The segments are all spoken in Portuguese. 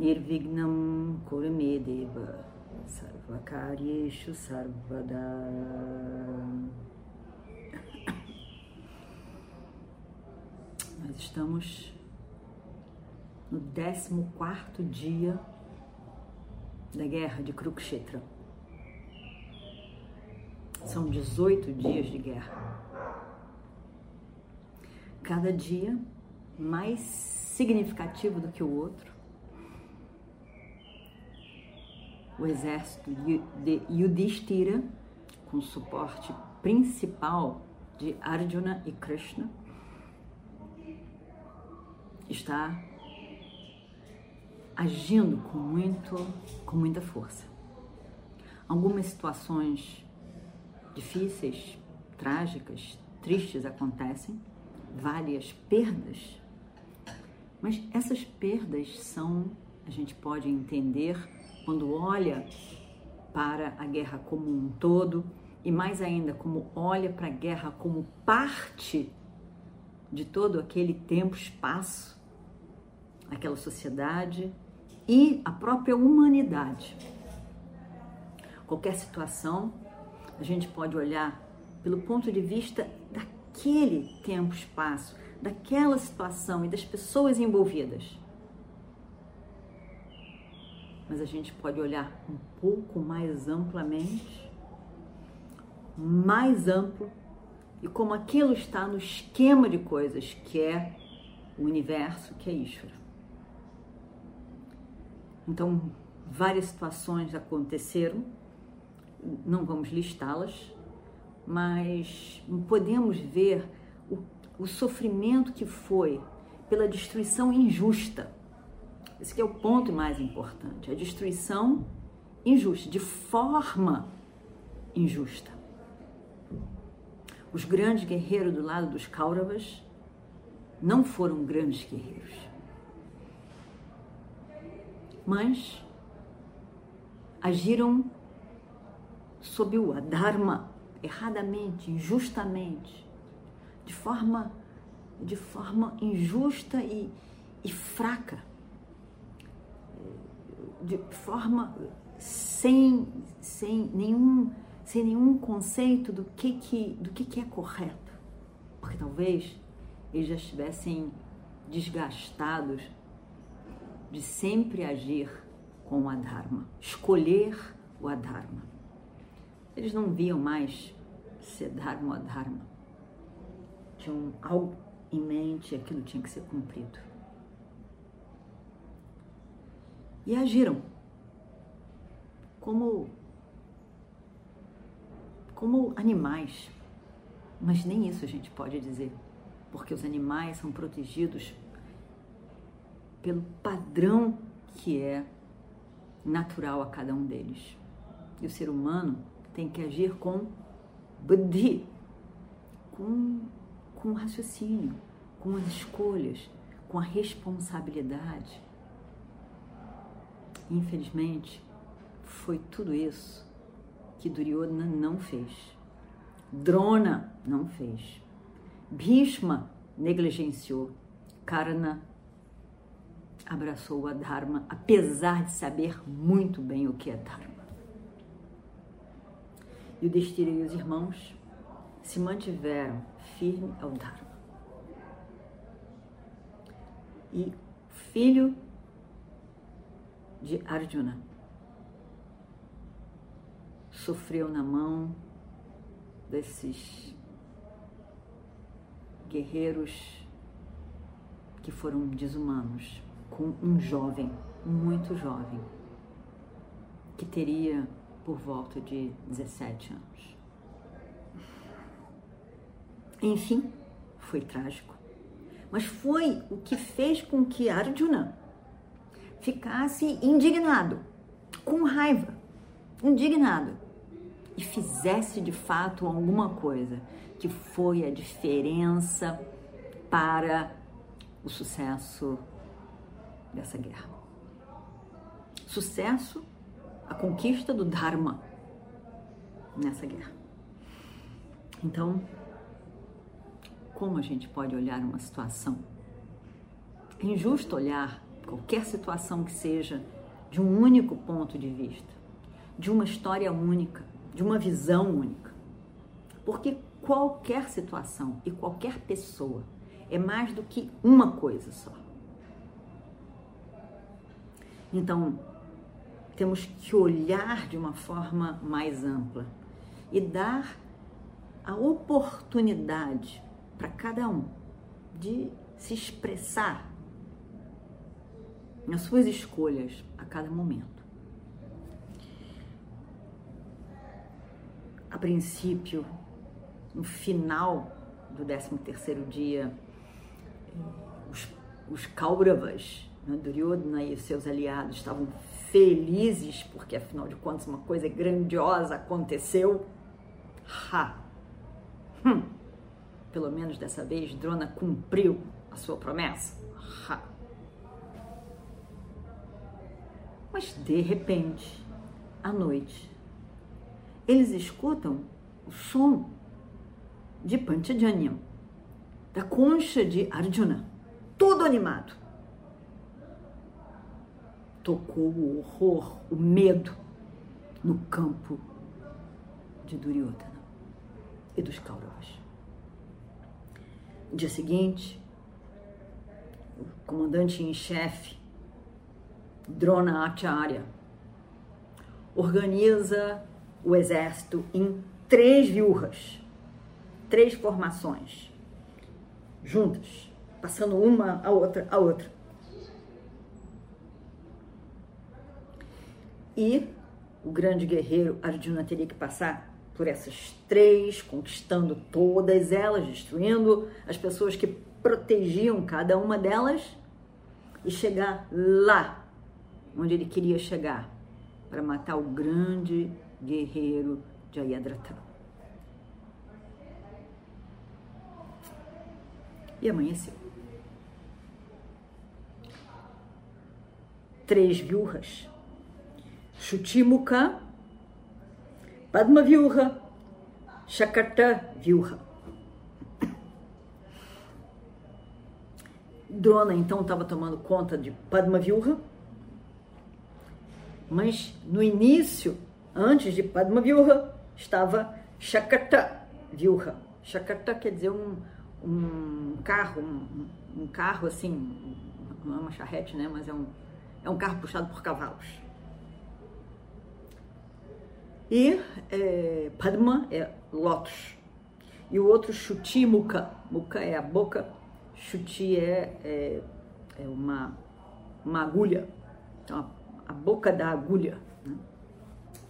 Nirvignam Kurumedeva Sarvakaryeshu Sarvada Nós estamos no 14 dia da guerra de Kurukshetra. São 18 dias de guerra. Cada dia mais significativo do que o outro. O exército de Yudhishthira, com suporte principal de Arjuna e Krishna, está agindo com muito, com muita força. Algumas situações difíceis, trágicas, tristes acontecem, várias perdas, mas essas perdas são, a gente pode entender quando olha para a guerra como um todo e mais ainda como olha para a guerra como parte de todo aquele tempo, espaço, aquela sociedade e a própria humanidade. Qualquer situação, a gente pode olhar pelo ponto de vista daquele tempo, espaço, daquela situação e das pessoas envolvidas. Mas a gente pode olhar um pouco mais amplamente, mais amplo, e como aquilo está no esquema de coisas que é o universo, que é Ishvara. Então, várias situações aconteceram, não vamos listá-las, mas podemos ver o, o, sofrimento que foi pela destruição injusta. Esse é o ponto mais importante, a destruição injusta, de forma injusta. Os grandes guerreiros do lado dos Kauravas não foram grandes guerreiros mas agiram sob o adharma, erradamente, injustamente, de forma, de forma injusta e, e fraca, de forma sem, sem, nenhum, sem nenhum conceito do que, que, do que, que é correto. Porque talvez eles já estivessem desgastados de sempre agir com o Adharma, escolher o Adharma. Eles não viam mais se Dharma ou Adharma. Tinham algo em mente aquilo tinha que ser cumprido. E agiram como como animais. Mas nem isso a gente pode dizer, porque os animais são protegidos pelo padrão que é natural a cada um deles. E o ser humano tem que agir com buddhi, com, com raciocínio, com as escolhas, com a responsabilidade. Infelizmente, foi tudo isso que Duryodhana não fez. Drona não fez. Bhishma negligenciou. Karna abraçou a Dharma, apesar de saber muito bem o que é Dharma. E o Destira e os irmãos se mantiveram firmes ao Dharma. E filho de Arjuna sofreu na mão desses guerreiros que foram desumanos com um jovem, muito jovem, que teria por volta de 17 anos. Enfim, foi trágico. Mas foi o que fez com que Arjuna ficasse indignado com raiva, indignado, e fizesse de fato alguma coisa que foi a diferença para o sucesso dessa guerra. Sucesso, a conquista do Dharma nessa guerra. Então, como a gente pode olhar uma situação? É injusto olhar qualquer situação que seja de um único ponto de vista, de uma história única, de uma visão única. Porque qualquer situação e qualquer pessoa é mais do que uma coisa só. Então, temos que olhar de uma forma mais ampla e dar a oportunidade para cada um de se expressar nas suas escolhas a cada momento. A princípio, no final do 13 terceiro dia, os, os Kauravas, né, Duryodhana e seus aliados estavam felizes porque afinal de contas uma coisa grandiosa aconteceu. Ha! Hum. Pelo menos dessa vez Drona cumpriu a sua promessa. Ha! Mas de repente, à noite, eles escutam o som de Panchajanyam, da concha de Arjuna, todo animado. Tocou o horror, o medo no campo de Duryodhana e dos Kauravas. No dia seguinte, o comandante em chefe, Drona Acharya, organiza o exército em três viúvas três formações juntas, passando uma a outra a outra. E o grande guerreiro Arjuna teria que passar por essas três, conquistando todas elas, destruindo as pessoas que protegiam cada uma delas e chegar lá onde ele queria chegar para matar o grande guerreiro Jayadratha. e amanheceu. Três viúvas. Shutimuka, Padma viúva, Shakata viúva. Drona então estava tomando conta de Padma viúva, mas no início, antes de Padma viúva, estava Shakata viúva. Shakata quer dizer um, um carro, um, um, carro assim, não é uma charrete, né? Mas é um, é um carro puxado por cavalos. E é, Padma é lótus. E o outro Chuti Muka. Muka é a boca, Chuti é, é, é uma, uma agulha. Então, a, boca da agulha. Né?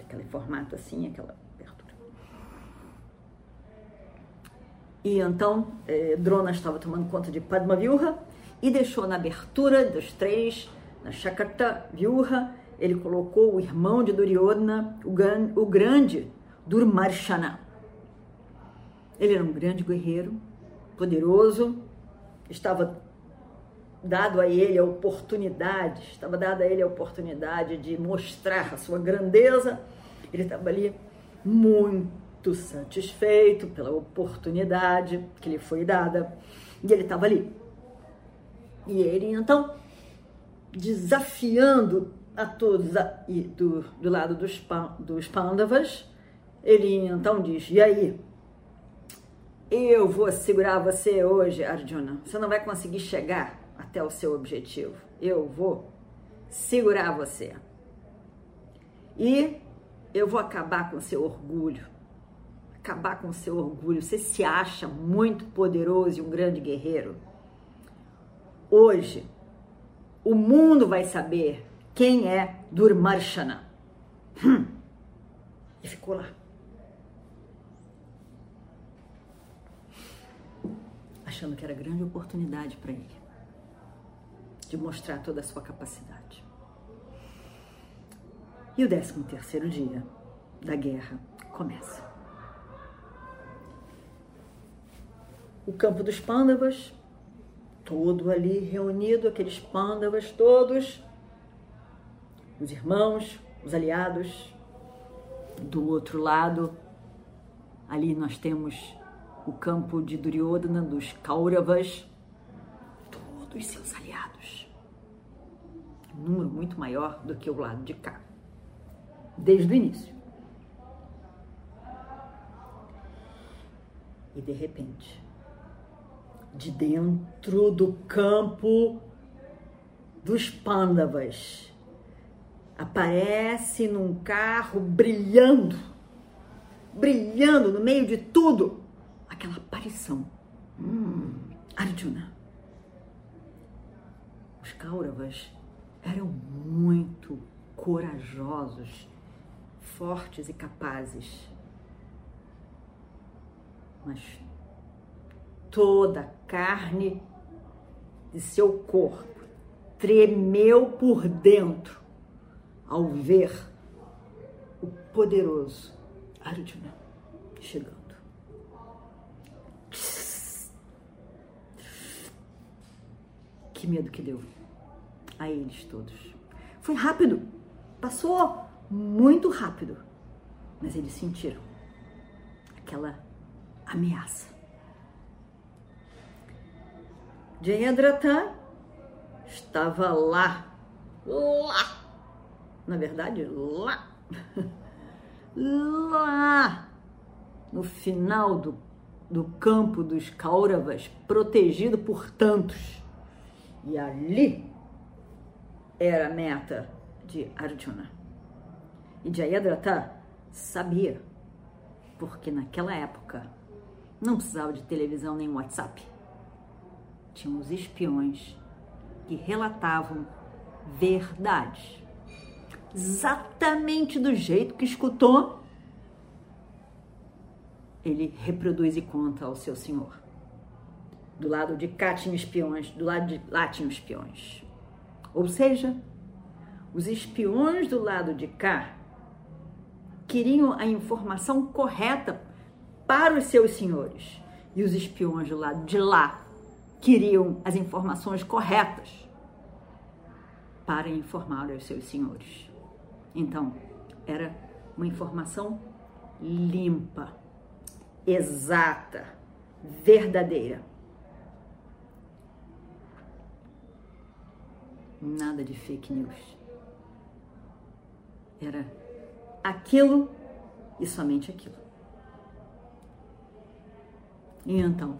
Aquele formato assim, aquela E então eh, Drona estava tomando conta de Padma Vyuha e deixou na abertura dos três, na Shakarta Vyuha, ele colocou o irmão de Duryodhana, o, o grande Durmarshana. Ele era um grande guerreiro, poderoso, estava dado a ele a oportunidade, estava dada a ele a oportunidade de mostrar a sua grandeza. Ele estava ali muito satisfeito pela oportunidade que lhe foi dada e ele estava ali. E ele então, desafiando a todos a, e do, do lado dos, dos Pandavas, ele então diz: E aí? Eu vou segurar você hoje, Arjuna. Você não vai conseguir chegar até o seu objetivo. Eu vou segurar você. E eu vou acabar com seu orgulho acabar com seu orgulho. Você se acha muito poderoso e um grande guerreiro. Hoje, o mundo vai saber quem é Durmarshana. Hum. E ficou lá. Achando que era grande oportunidade para ele de mostrar toda a sua capacidade. E o décimo terceiro dia da guerra começa. O campo dos Pândavas, todo ali reunido, aqueles Pândavas todos, os irmãos, os aliados. Do outro lado, ali nós temos o campo de Duryodhana, dos Kauravas, todos seus aliados. Um número muito maior do que o lado de cá, desde o início. E de repente, de dentro do campo dos Pandavas, aparece num carro brilhando, brilhando no meio de tudo, aquela aparição. Hum, Arjuna. Kauravas eram muito corajosos, fortes e capazes. Mas toda a carne de seu corpo tremeu por dentro ao ver o poderoso Arjuna chegando. Que medo que deu a eles todos. Foi rápido, passou muito rápido, mas eles sentiram aquela ameaça. Jayadratha estava lá, lá, na verdade, lá, lá, no final do, do campo dos Kauravas, protegido por tantos. E ali era a meta de Arjuna. E Jayadratha sabia, porque naquela época não precisava de televisão nem WhatsApp. Tinham os espiões que relatavam verdades. Exatamente do jeito que escutou, ele reproduz e conta ao seu senhor. Do lado de cá tinha espiões, do lado de lá tinha espiões. Ou seja, os espiões do lado de cá queriam a informação correta para os seus senhores. E os espiões do lado de lá queriam as informações corretas para informar os seus senhores. Então, era uma informação limpa, exata, verdadeira. Nada de fake news. Era aquilo e somente aquilo. E então?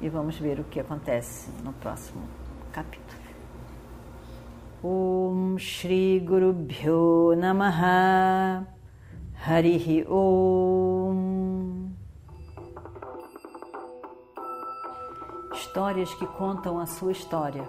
E vamos ver o que acontece no próximo capítulo. Om Shri Guru Bhyo Namaha Harihi Om Histórias que contam a sua história